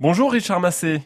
Bonjour Richard Massé.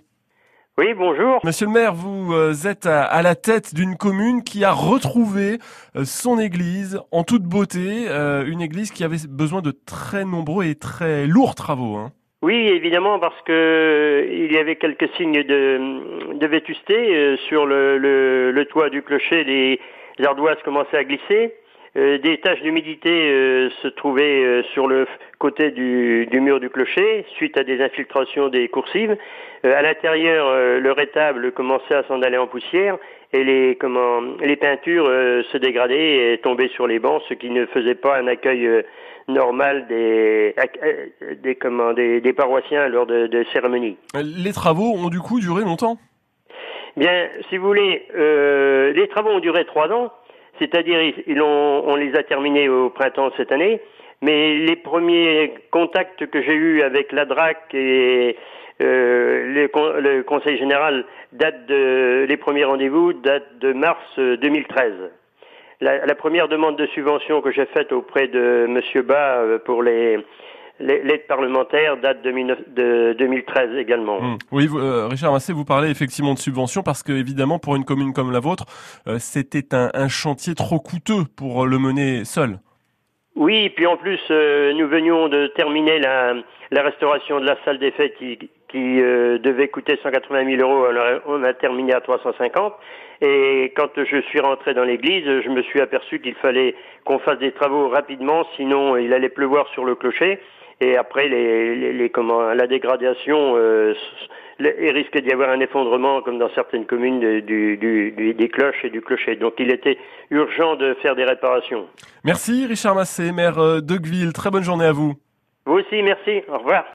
Oui, bonjour. Monsieur le maire, vous euh, êtes à, la tête d'une commune qui a retrouvé euh, son église en toute beauté, euh, une église qui avait besoin de très nombreux et très lourds travaux. Hein. Oui, évidemment, parce que il y avait quelques signes de, de vétusté sur le, le, le, toit du clocher. Les ardoises commençaient à glisser. Euh, des taches d'humidité euh, se trouvaient euh, sur le côté du, du, mur du clocher suite à des infiltrations des coursives. à l'intérieur, le rétable commençait à s'en aller en poussière et les, comment, les peintures se dégradaient et tombaient sur les bancs, ce qui ne faisait pas un accueil normal des, des, comment, des, des, paroissiens lors de, de cérémonies. Les travaux ont du coup duré longtemps? Bien, si vous voulez, les travaux ont duré trois ans. C'est-à-dire, ils on les a terminés au printemps cette année, mais les premiers contacts que j'ai eus avec la DRAC et euh, le, Conseil général datent de, les premiers rendez-vous datent de mars 2013. La, la, première demande de subvention que j'ai faite auprès de Monsieur Bas euh, pour les L'aide parlementaire date de, 2013 également. Hum. Oui, euh, Richard Massé, vous parlez effectivement de subventions parce que évidemment pour une commune comme la vôtre, euh, c'était un, chantier trop coûteux pour le mener seul. Oui, puis en plus, euh, nous venions de terminer la, restauration de la salle des fêtes qui, devait coûter 180 000 euros. on a terminé à 350. Et quand je suis rentré dans l'église, je me suis aperçu qu'il fallait qu'on fasse des travaux rapidement, sinon il allait pleuvoir sur le clocher. Et après, les, les, comment, la dégradation, euh, il risque d'y avoir un effondrement, comme dans certaines communes, du, du, des cloches et du clocher. Donc, il était urgent de faire des réparations. Merci, Richard Massé, maire de Gville. Très bonne journée à vous. Vous aussi, merci. Au revoir.